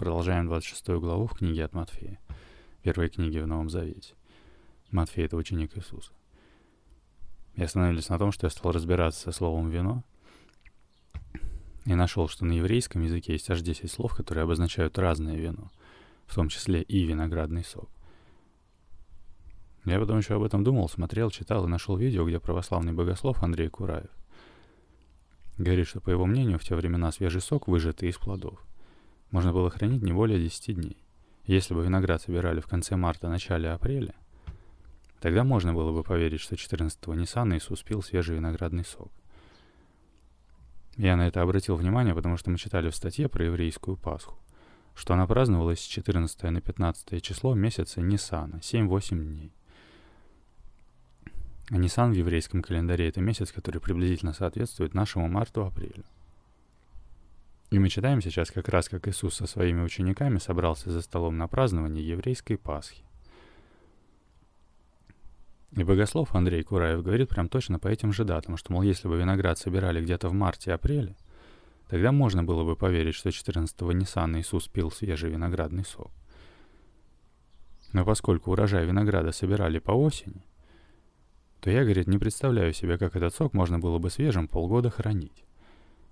Продолжаем 26 главу в книге от Матфея. Первой книге в Новом Завете. Матфей — это ученик Иисуса. И остановились на том, что я стал разбираться со словом «вино», и нашел, что на еврейском языке есть аж 10 слов, которые обозначают разное вино, в том числе и виноградный сок. Я потом еще об этом думал, смотрел, читал и нашел видео, где православный богослов Андрей Кураев говорит, что, по его мнению, в те времена свежий сок, выжатый из плодов, можно было хранить не более 10 дней. Если бы виноград собирали в конце марта, начале апреля, тогда можно было бы поверить, что 14-го Ниссана Иисус пил свежий виноградный сок. Я на это обратил внимание, потому что мы читали в статье про еврейскую Пасху, что она праздновалась с 14 на 15 число месяца Ниссана, 7-8 дней. А Нисан в еврейском календаре — это месяц, который приблизительно соответствует нашему марту-апрелю. И мы читаем сейчас как раз, как Иисус со своими учениками собрался за столом на празднование еврейской Пасхи. И богослов Андрей Кураев говорит прям точно по этим же датам, что, мол, если бы виноград собирали где-то в марте-апреле, тогда можно было бы поверить, что 14-го Ниссана Иисус пил свежий виноградный сок. Но поскольку урожай винограда собирали по осени, то я, говорит, не представляю себе, как этот сок можно было бы свежим полгода хранить.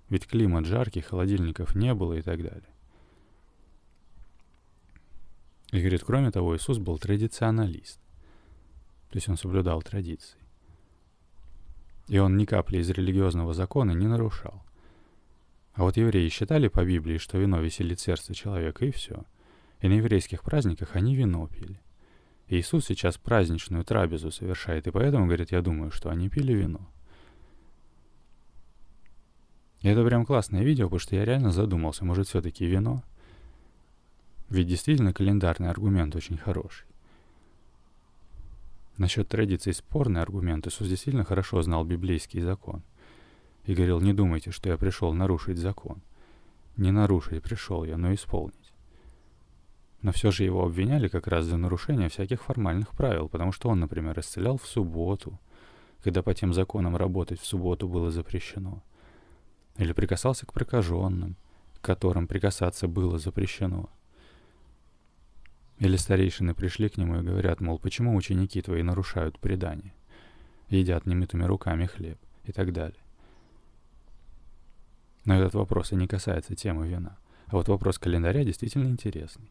Ведь климат жаркий, холодильников не было и так далее. И говорит, кроме того, Иисус был традиционалист. То есть он соблюдал традиции. И он ни капли из религиозного закона не нарушал. А вот евреи считали по Библии, что вино веселит сердце человека, и все. И на еврейских праздниках они вино пили. Иисус сейчас праздничную трапезу совершает, и поэтому, говорит, я думаю, что они пили вино. Это прям классное видео, потому что я реально задумался, может, все-таки вино? Ведь действительно календарный аргумент очень хороший. Насчет традиций спорный аргумент. Иисус действительно хорошо знал библейский закон. И говорил, не думайте, что я пришел нарушить закон. Не нарушить пришел я, но исполнить. Но все же его обвиняли как раз за нарушение всяких формальных правил, потому что он, например, исцелял в субботу, когда по тем законам работать в субботу было запрещено. Или прикасался к прокаженным, к которым прикасаться было запрещено. Или старейшины пришли к нему и говорят, мол, почему ученики твои нарушают предание, едят немытыми руками хлеб и так далее. Но этот вопрос и не касается темы вина. А вот вопрос календаря действительно интересный.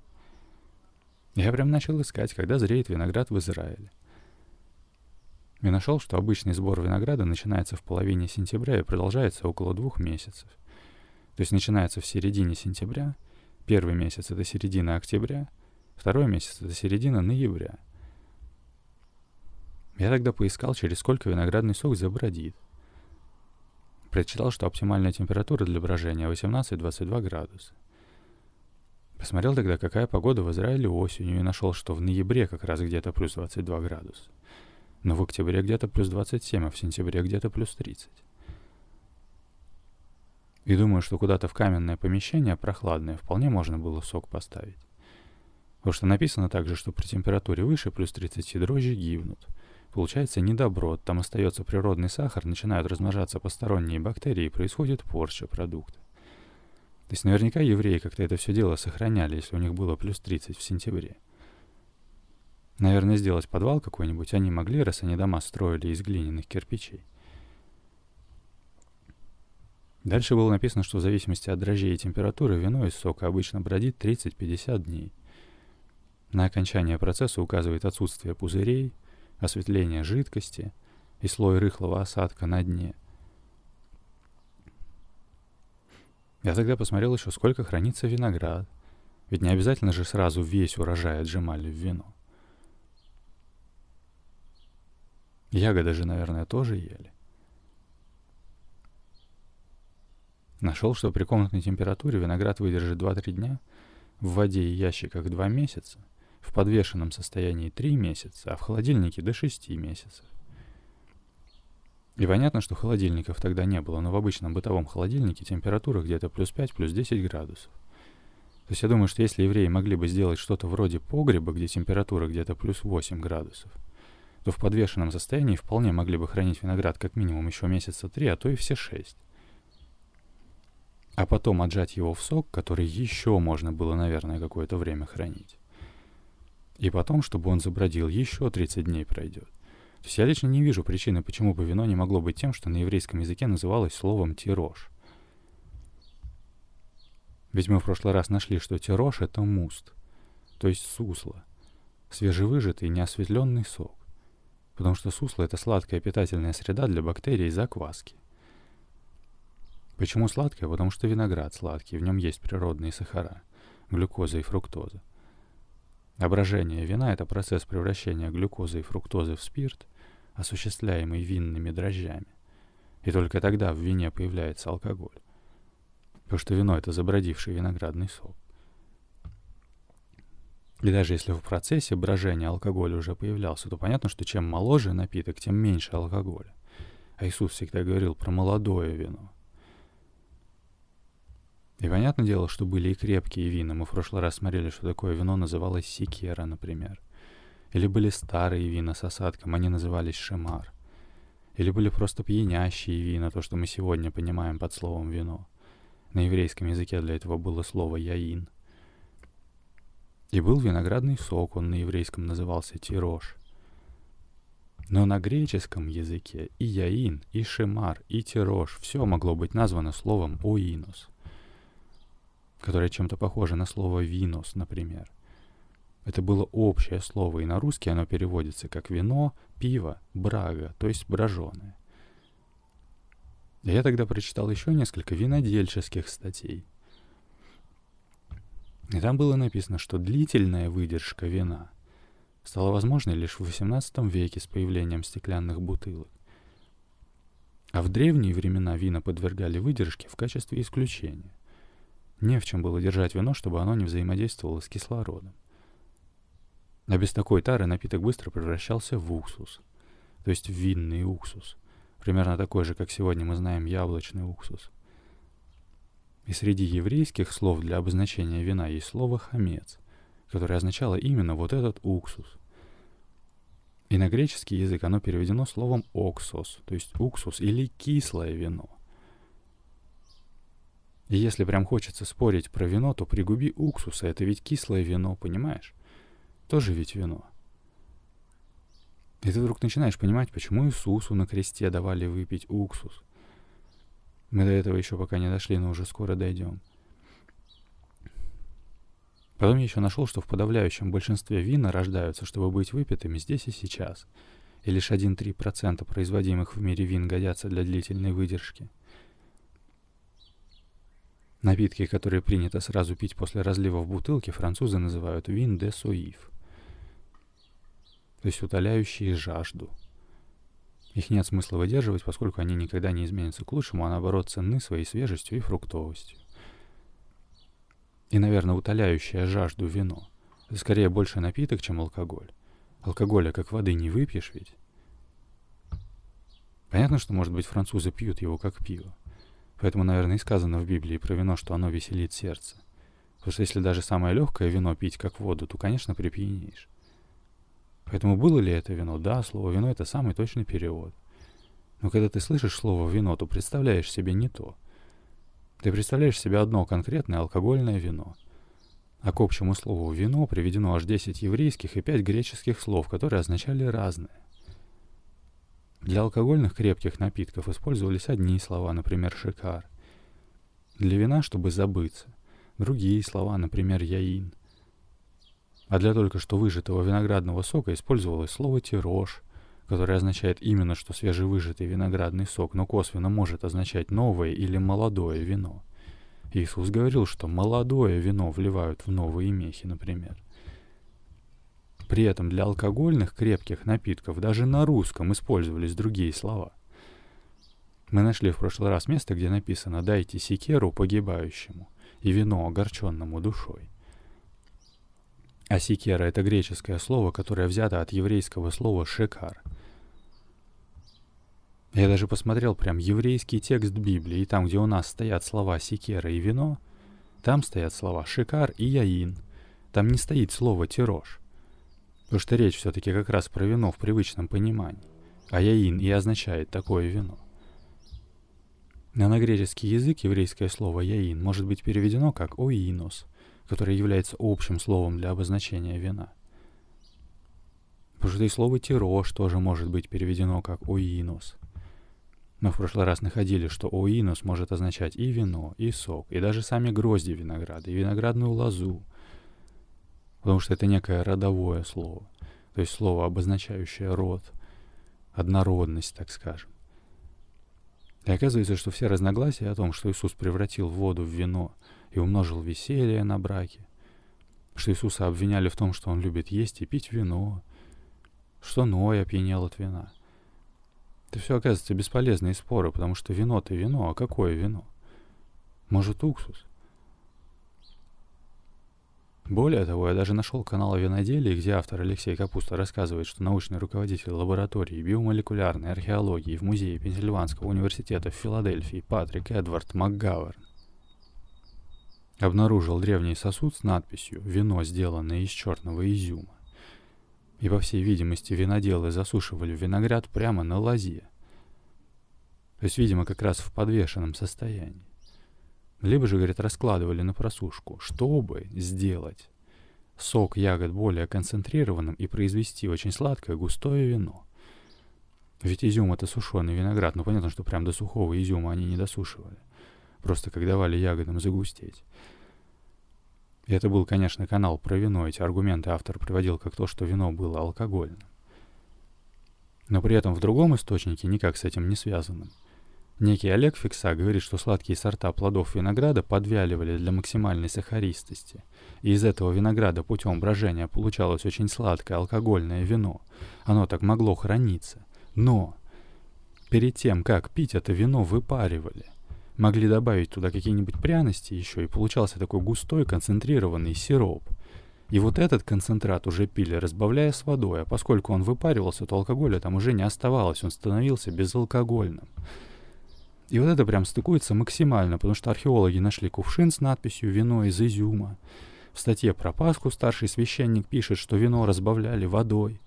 Я прям начал искать, когда зреет виноград в Израиле. И нашел, что обычный сбор винограда начинается в половине сентября и продолжается около двух месяцев. То есть начинается в середине сентября, первый месяц — это середина октября, второй месяц — это середина ноября. Я тогда поискал, через сколько виноградный сок забродит. Прочитал, что оптимальная температура для брожения 18-22 градуса. Посмотрел тогда, какая погода в Израиле осенью, и нашел, что в ноябре как раз где-то плюс 22 градуса. Но в октябре где-то плюс 27, а в сентябре где-то плюс 30. И думаю, что куда-то в каменное помещение прохладное вполне можно было сок поставить. Потому что написано также, что при температуре выше плюс 30 дрожжи гибнут. Получается недоброт, там остается природный сахар, начинают размножаться посторонние бактерии и происходит порча продукта. То есть наверняка евреи как-то это все дело сохраняли, если у них было плюс 30 в сентябре. Наверное, сделать подвал какой-нибудь они могли, раз они дома строили из глиняных кирпичей. Дальше было написано, что в зависимости от дрожжей и температуры вино из сока обычно бродит 30-50 дней. На окончание процесса указывает отсутствие пузырей, осветление жидкости и слой рыхлого осадка на дне – Я тогда посмотрел еще, сколько хранится виноград. Ведь не обязательно же сразу весь урожай отжимали в вино. Ягоды же, наверное, тоже ели. Нашел, что при комнатной температуре виноград выдержит 2-3 дня, в воде и ящиках 2 месяца, в подвешенном состоянии 3 месяца, а в холодильнике до 6 месяцев. И понятно, что холодильников тогда не было, но в обычном бытовом холодильнике температура где-то плюс 5, плюс 10 градусов. То есть я думаю, что если евреи могли бы сделать что-то вроде погреба, где температура где-то плюс 8 градусов, то в подвешенном состоянии вполне могли бы хранить виноград как минимум еще месяца три, а то и все шесть. а потом отжать его в сок, который еще можно было, наверное, какое-то время хранить. И потом, чтобы он забродил, еще 30 дней пройдет. То есть я лично не вижу причины, почему бы вино не могло быть тем, что на еврейском языке называлось словом «тирож». Ведь мы в прошлый раз нашли, что тирож — это муст, то есть сусло, свежевыжатый неосветленный сок. Потому что сусло — это сладкая питательная среда для бактерий и закваски. Почему сладкое? Потому что виноград сладкий, в нем есть природные сахара, глюкоза и фруктоза. Брожение вина — это процесс превращения глюкозы и фруктозы в спирт, осуществляемый винными дрожжами. И только тогда в вине появляется алкоголь. Потому что вино — это забродивший виноградный сок. И даже если в процессе брожения алкоголь уже появлялся, то понятно, что чем моложе напиток, тем меньше алкоголя. А Иисус всегда говорил про молодое вино. И понятное дело, что были и крепкие вина. Мы в прошлый раз смотрели, что такое вино называлось секера, например. Или были старые вина с осадком, они назывались шемар. Или были просто пьянящие вина, то, что мы сегодня понимаем под словом вино. На еврейском языке для этого было слово «яин». И был виноградный сок, он на еврейском назывался тирош. Но на греческом языке и яин, и шемар, и тирош все могло быть названо словом «оинус» которое чем-то похоже на слово «винус», например. Это было общее слово, и на русский оно переводится как «вино», «пиво», «брага», то есть «броженое». Я тогда прочитал еще несколько винодельческих статей. И там было написано, что длительная выдержка вина стала возможной лишь в XVIII веке с появлением стеклянных бутылок. А в древние времена вина подвергали выдержке в качестве исключения. Не в чем было держать вино, чтобы оно не взаимодействовало с кислородом. А без такой тары напиток быстро превращался в уксус, то есть в винный уксус, примерно такой же, как сегодня мы знаем яблочный уксус. И среди еврейских слов для обозначения вина есть слово «хамец», которое означало именно вот этот уксус. И на греческий язык оно переведено словом «оксос», то есть уксус или кислое вино. И если прям хочется спорить про вино, то пригуби уксуса. Это ведь кислое вино, понимаешь? Тоже ведь вино. И ты вдруг начинаешь понимать, почему Иисусу на кресте давали выпить уксус. Мы до этого еще пока не дошли, но уже скоро дойдем. Потом я еще нашел, что в подавляющем большинстве вина рождаются, чтобы быть выпитыми здесь и сейчас. И лишь 1-3% производимых в мире вин годятся для длительной выдержки. Напитки, которые принято сразу пить после разлива в бутылке, французы называют вин де суив, то есть утоляющие жажду. Их нет смысла выдерживать, поскольку они никогда не изменятся к лучшему, а наоборот ценны своей свежестью и фруктовостью. И, наверное, утоляющее жажду вино. Это скорее больше напиток, чем алкоголь. Алкоголя как воды не выпьешь ведь. Понятно, что, может быть, французы пьют его как пиво. Поэтому, наверное, и сказано в Библии про вино, что оно веселит сердце. Потому что если даже самое легкое вино пить как воду, то, конечно, припьянеешь. Поэтому было ли это вино? Да, слово «вино» — это самый точный перевод. Но когда ты слышишь слово «вино», то представляешь себе не то. Ты представляешь себе одно конкретное алкогольное вино. А к общему слову «вино» приведено аж 10 еврейских и 5 греческих слов, которые означали разное. Для алкогольных крепких напитков использовались одни слова, например, «шикар». Для вина, чтобы забыться, другие слова, например, «яин». А для только что выжатого виноградного сока использовалось слово «тирож», которое означает именно что свежевыжатый виноградный сок, но косвенно может означать новое или молодое вино. Иисус говорил, что молодое вино вливают в новые мехи, например. При этом для алкогольных крепких напитков даже на русском использовались другие слова. Мы нашли в прошлый раз место, где написано «дайте секеру погибающему и вино огорченному душой». А секера — это греческое слово, которое взято от еврейского слова «шекар». Я даже посмотрел прям еврейский текст Библии, и там, где у нас стоят слова «секера» и «вино», там стоят слова «шикар» и «яин». Там не стоит слово «тирож». Потому что речь все-таки как раз про вино в привычном понимании. А яин и означает такое вино. А на греческий язык еврейское слово «яин» может быть переведено как «оинос», которое является общим словом для обозначения вина. Потому что и слово «тирош» тоже может быть переведено как «оинос». Мы в прошлый раз находили, что «оинос» может означать и вино, и сок, и даже сами грозди винограда, и виноградную лозу, потому что это некое родовое слово, то есть слово, обозначающее род, однородность, так скажем. И оказывается, что все разногласия о том, что Иисус превратил воду в вино и умножил веселье на браке, что Иисуса обвиняли в том, что он любит есть и пить вино, что Ной опьянел от вина. Это все оказывается бесполезные споры, потому что вино-то вино, а какое вино? Может, уксус? Более того, я даже нашел канал о виноделии, где автор Алексей Капуста рассказывает, что научный руководитель лаборатории биомолекулярной археологии в Музее Пенсильванского университета в Филадельфии Патрик Эдвард МакГауэрн обнаружил древний сосуд с надписью «Вино, сделанное из черного изюма». И, по всей видимости, виноделы засушивали виноград прямо на лозе. То есть, видимо, как раз в подвешенном состоянии. Либо же, говорит, раскладывали на просушку, чтобы сделать сок ягод более концентрированным и произвести очень сладкое густое вино. Ведь изюм это сушеный виноград, ну понятно, что прям до сухого изюма они не досушивали. Просто как давали ягодам загустеть. И это был, конечно, канал про вино. Эти аргументы автор приводил как то, что вино было алкогольным. Но при этом в другом источнике, никак с этим не связанным, Некий Олег Фикса говорит, что сладкие сорта плодов винограда подвяливали для максимальной сахаристости. И из этого винограда путем брожения получалось очень сладкое алкогольное вино. Оно так могло храниться. Но перед тем, как пить это вино, выпаривали. Могли добавить туда какие-нибудь пряности еще, и получался такой густой концентрированный сироп. И вот этот концентрат уже пили, разбавляя с водой, а поскольку он выпаривался, то алкоголя там уже не оставалось, он становился безалкогольным. И вот это прям стыкуется максимально, потому что археологи нашли кувшин с надписью «Вино из изюма». В статье про Пасху старший священник пишет, что вино разбавляли водой.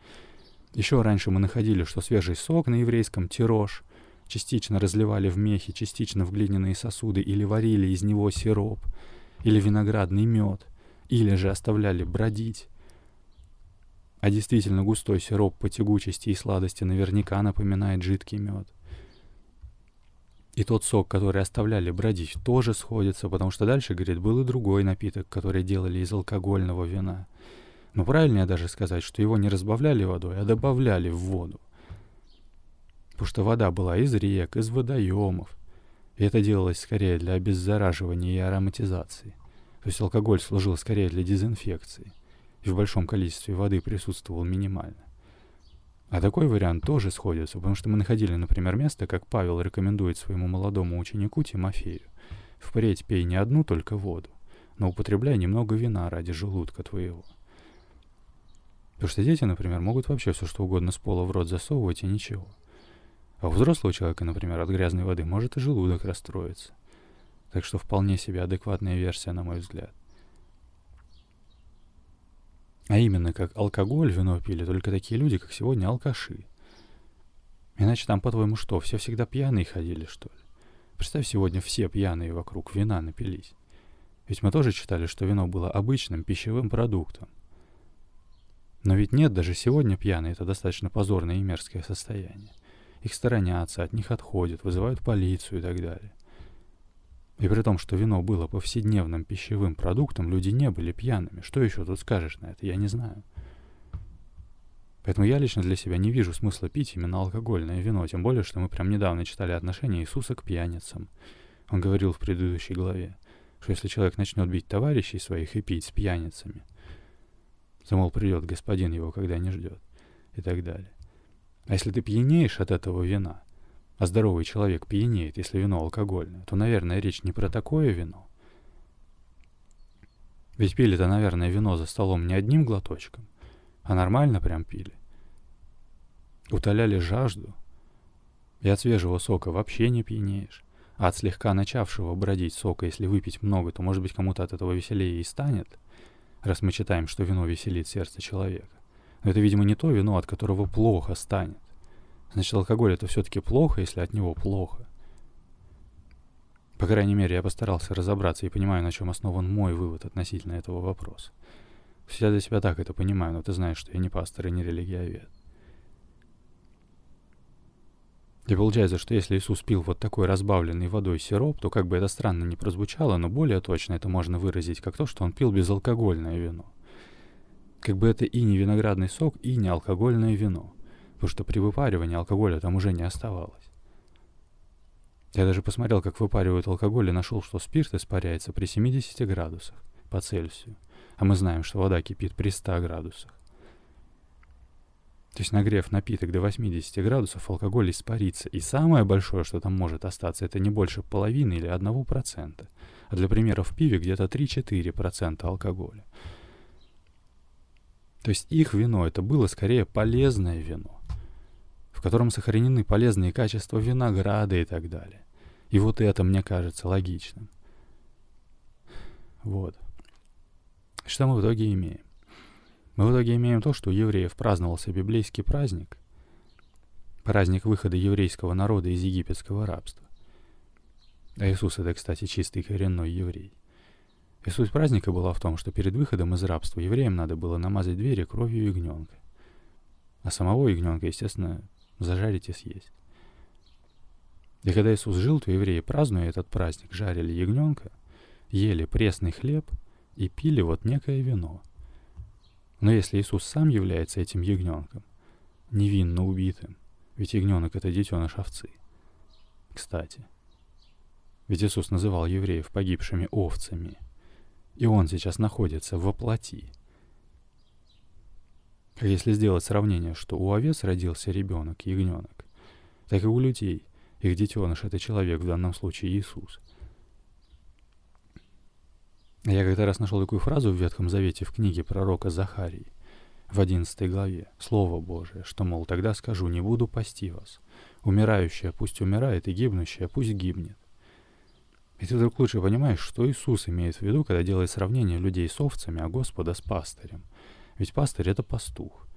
Еще раньше мы находили, что свежий сок на еврейском тирож частично разливали в мехи, частично в глиняные сосуды или варили из него сироп, или виноградный мед, или же оставляли бродить. А действительно густой сироп по тягучести и сладости наверняка напоминает жидкий мед. И тот сок, который оставляли бродить, тоже сходится, потому что дальше, говорит, был и другой напиток, который делали из алкогольного вина. Но правильнее даже сказать, что его не разбавляли водой, а добавляли в воду. Потому что вода была из рек, из водоемов. И это делалось скорее для обеззараживания и ароматизации. То есть алкоголь служил скорее для дезинфекции. И в большом количестве воды присутствовал минимально. А такой вариант тоже сходится, потому что мы находили, например, место, как Павел рекомендует своему молодому ученику Тимофею. Впредь пей не одну только воду, но употребляй немного вина ради желудка твоего. Потому что дети, например, могут вообще все что угодно с пола в рот засовывать и ничего. А у взрослого человека, например, от грязной воды может и желудок расстроиться. Так что вполне себе адекватная версия, на мой взгляд. А именно, как алкоголь, вино пили только такие люди, как сегодня алкаши. Иначе там, по-твоему, что, все всегда пьяные ходили, что ли? Представь, сегодня все пьяные вокруг вина напились. Ведь мы тоже читали, что вино было обычным пищевым продуктом. Но ведь нет, даже сегодня пьяные — это достаточно позорное и мерзкое состояние. Их сторонятся, от них отходят, вызывают полицию и так далее. И при том, что вино было повседневным пищевым продуктом, люди не были пьяными. Что еще тут скажешь на это? Я не знаю. Поэтому я лично для себя не вижу смысла пить именно алкогольное вино, тем более, что мы прям недавно читали отношения Иисуса к пьяницам. Он говорил в предыдущей главе, что если человек начнет бить товарищей своих и пить с пьяницами, то, мол, придет господин его, когда не ждет, и так далее. А если ты пьянеешь от этого вина, а здоровый человек пьянеет, если вино алкогольное, то, наверное, речь не про такое вино. Ведь пили-то, наверное, вино за столом не одним глоточком, а нормально прям пили. Утоляли жажду. И от свежего сока вообще не пьянеешь. А от слегка начавшего бродить сока, если выпить много, то, может быть, кому-то от этого веселее и станет, раз мы читаем, что вино веселит сердце человека. Но это, видимо, не то вино, от которого плохо станет. Значит, алкоголь это все-таки плохо, если от него плохо. По крайней мере, я постарался разобраться и понимаю, на чем основан мой вывод относительно этого вопроса. Я для себя так это понимаю, но ты знаешь, что я не пастор и не религиовед. И получается, что если Иисус пил вот такой разбавленный водой сироп, то как бы это странно не прозвучало, но более точно это можно выразить как то, что он пил безалкогольное вино. Как бы это и не виноградный сок, и не алкогольное вино. Потому что при выпаривании алкоголя там уже не оставалось. Я даже посмотрел, как выпаривают алкоголь, и нашел, что спирт испаряется при 70 градусах по Цельсию. А мы знаем, что вода кипит при 100 градусах. То есть нагрев напиток до 80 градусов, алкоголь испарится. И самое большое, что там может остаться, это не больше половины или 1%. А для примера в пиве где-то 3-4% алкоголя. То есть их вино это было скорее полезное вино, в котором сохранены полезные качества винограда и так далее. И вот это мне кажется логичным. Вот. Что мы в итоге имеем? Мы в итоге имеем то, что у евреев праздновался библейский праздник, праздник выхода еврейского народа из египетского рабства. А Иисус это, кстати, чистый коренной еврей. И суть праздника была в том, что перед выходом из рабства евреям надо было намазать двери кровью ягненка. А самого ягненка, естественно, зажарить и съесть. И когда Иисус жил, то евреи, празднуя этот праздник, жарили ягненка, ели пресный хлеб и пили вот некое вино — но если Иисус сам является этим ягненком, невинно убитым, ведь ягненок — это детеныш овцы. Кстати, ведь Иисус называл евреев погибшими овцами, и Он сейчас находится во плоти. Если сделать сравнение, что у овец родился ребенок, ягненок, так и у людей, их детеныш — это человек, в данном случае Иисус — я как-то раз нашел такую фразу в Ветхом Завете в книге пророка Захарии, в 11 главе, Слово Божие, что, мол, тогда скажу, не буду пасти вас. Умирающая пусть умирает, и гибнущая пусть гибнет. И ты вдруг лучше понимаешь, что Иисус имеет в виду, когда делает сравнение людей с овцами, а Господа с пастырем. Ведь пастырь — это пастух.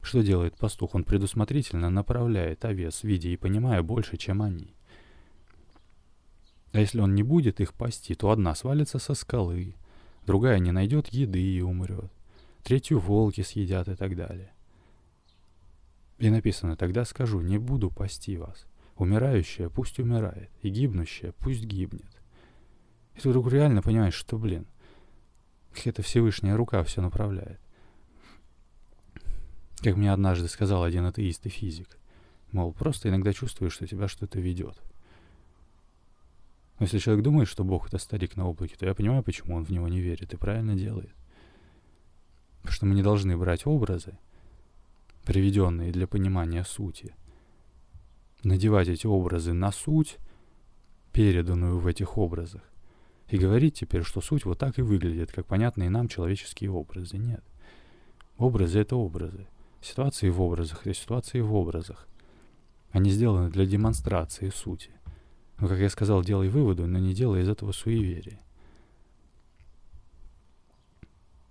Что делает пастух? Он предусмотрительно направляет овец, видя и понимая больше, чем они. А если он не будет их пасти, то одна свалится со скалы, другая не найдет еды и умрет, третью волки съедят и так далее. И написано, тогда скажу, не буду пасти вас. Умирающая пусть умирает, и гибнущая пусть гибнет. И ты вдруг реально понимаешь, что, блин, какая-то Всевышняя рука все направляет. Как мне однажды сказал один атеист и физик. Мол, просто иногда чувствуешь, что тебя что-то ведет. Но если человек думает, что Бог — это старик на облаке, то я понимаю, почему он в него не верит и правильно делает. Потому что мы не должны брать образы, приведенные для понимания сути, надевать эти образы на суть, переданную в этих образах, и говорить теперь, что суть вот так и выглядит, как понятные нам человеческие образы. Нет. Образы — это образы. Ситуации в образах — это ситуации в образах. Они сделаны для демонстрации сути. Но, как я сказал, делай выводы, но не делай из этого суеверия.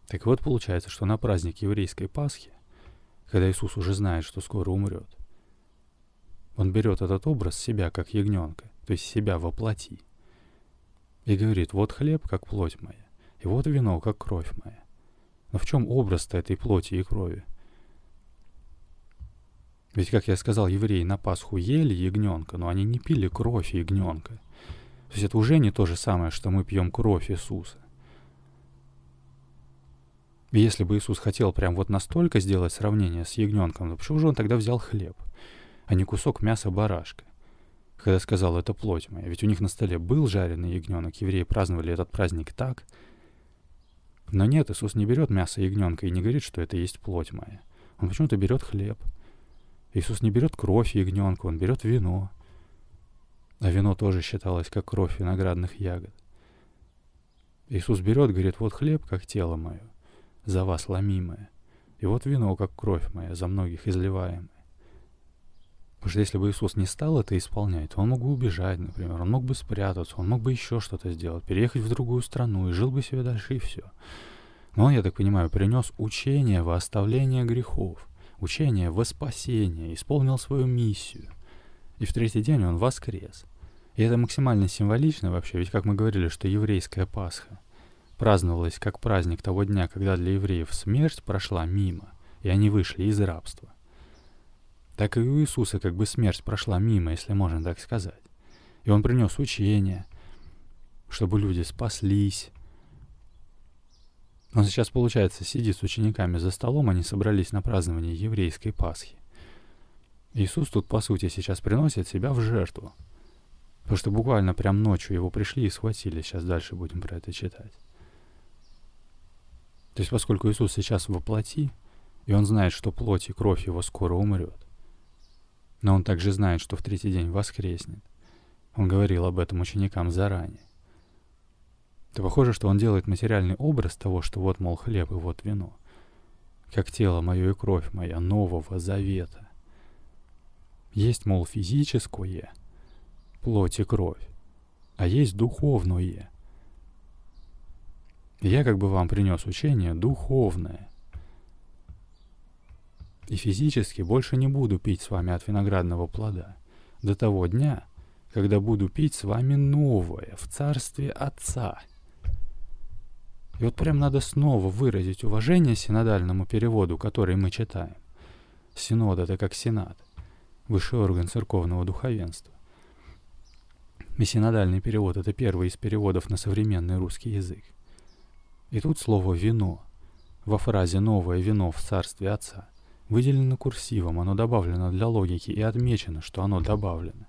Так вот, получается, что на праздник еврейской Пасхи, когда Иисус уже знает, что скоро умрет, он берет этот образ себя как ягненка, то есть себя воплоти, и говорит, вот хлеб, как плоть моя, и вот вино, как кровь моя. Но в чем образ-то этой плоти и крови? Ведь, как я сказал, евреи на Пасху ели ягненка, но они не пили кровь ягненка. То есть это уже не то же самое, что мы пьем кровь Иисуса. И если бы Иисус хотел прям вот настолько сделать сравнение с ягненком, то почему же он тогда взял хлеб, а не кусок мяса барашка? Когда сказал, это плоть моя. Ведь у них на столе был жареный ягненок, евреи праздновали этот праздник так. Но нет, Иисус не берет мясо ягненка и не говорит, что это есть плоть моя. Он почему-то берет хлеб — Иисус не берет кровь ягненка, он берет вино. А вино тоже считалось как кровь виноградных ягод. Иисус берет, говорит, вот хлеб, как тело мое, за вас ломимое. И вот вино, как кровь моя, за многих изливаемое. Потому что если бы Иисус не стал это исполнять, он мог бы убежать, например, он мог бы спрятаться, он мог бы еще что-то сделать, переехать в другую страну и жил бы себе дальше и все. Но он, я так понимаю, принес учение во оставление грехов учение во спасение, исполнил свою миссию. И в третий день он воскрес. И это максимально символично вообще, ведь как мы говорили, что еврейская Пасха праздновалась как праздник того дня, когда для евреев смерть прошла мимо, и они вышли из рабства. Так и у Иисуса как бы смерть прошла мимо, если можно так сказать. И он принес учение, чтобы люди спаслись. Он сейчас, получается, сидит с учениками за столом, они собрались на празднование еврейской Пасхи. Иисус тут, по сути, сейчас приносит себя в жертву. Потому что буквально прям ночью его пришли и схватили. Сейчас дальше будем про это читать. То есть, поскольку Иисус сейчас воплоти, и он знает, что плоть и кровь его скоро умрет, но он также знает, что в третий день воскреснет. Он говорил об этом ученикам заранее. То похоже, что он делает материальный образ того, что вот, мол, хлеб и вот вино. Как тело мое и кровь моя нового завета. Есть, мол, физическое, плоть и кровь, а есть духовное. Я как бы вам принес учение духовное. И физически больше не буду пить с вами от виноградного плода до того дня, когда буду пить с вами новое в царстве Отца. И вот прям надо снова выразить уважение синодальному переводу, который мы читаем. Синод — это как сенат, высший орган церковного духовенства. И синодальный перевод — это первый из переводов на современный русский язык. И тут слово «вино» во фразе «новое вино в царстве Отца» выделено курсивом, оно добавлено для логики и отмечено, что оно добавлено.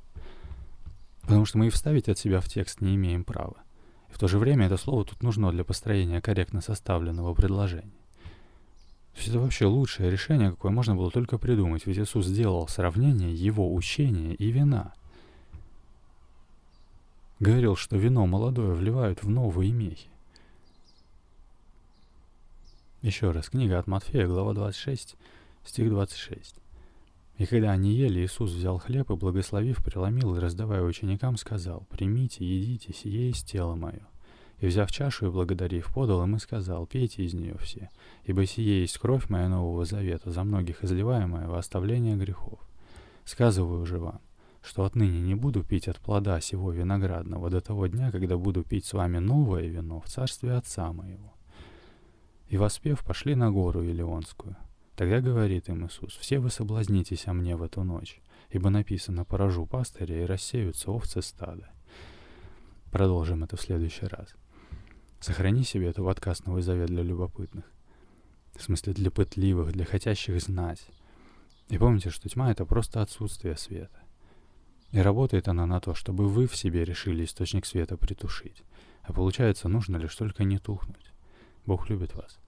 Потому что мы и вставить от себя в текст не имеем права. И в то же время это слово тут нужно для построения корректно составленного предложения. То есть это вообще лучшее решение, какое можно было только придумать, ведь Иисус сделал сравнение его учения и вина. Говорил, что вино молодое вливают в новые мехи. Еще раз, книга от Матфея, глава 26, стих 26. И когда они ели, Иисус взял хлеб и, благословив, преломил и, раздавая ученикам, сказал, «Примите, едите, сие есть тело мое». И, взяв чашу и благодарив, подал им и сказал, «Пейте из нее все, ибо сие есть кровь моя нового завета, за многих изливаемая во оставление грехов. Сказываю же вам, что отныне не буду пить от плода сего виноградного до того дня, когда буду пить с вами новое вино в царстве Отца моего». И воспев, пошли на гору Илионскую, Тогда говорит им Иисус, «Все вы соблазнитесь о мне в эту ночь, ибо написано, поражу пастыря и рассеются овцы стада». Продолжим это в следующий раз. Сохрани себе эту подкаст «Новый завет» для любопытных. В смысле, для пытливых, для хотящих знать. И помните, что тьма — это просто отсутствие света. И работает она на то, чтобы вы в себе решили источник света притушить. А получается, нужно лишь только не тухнуть. Бог любит вас.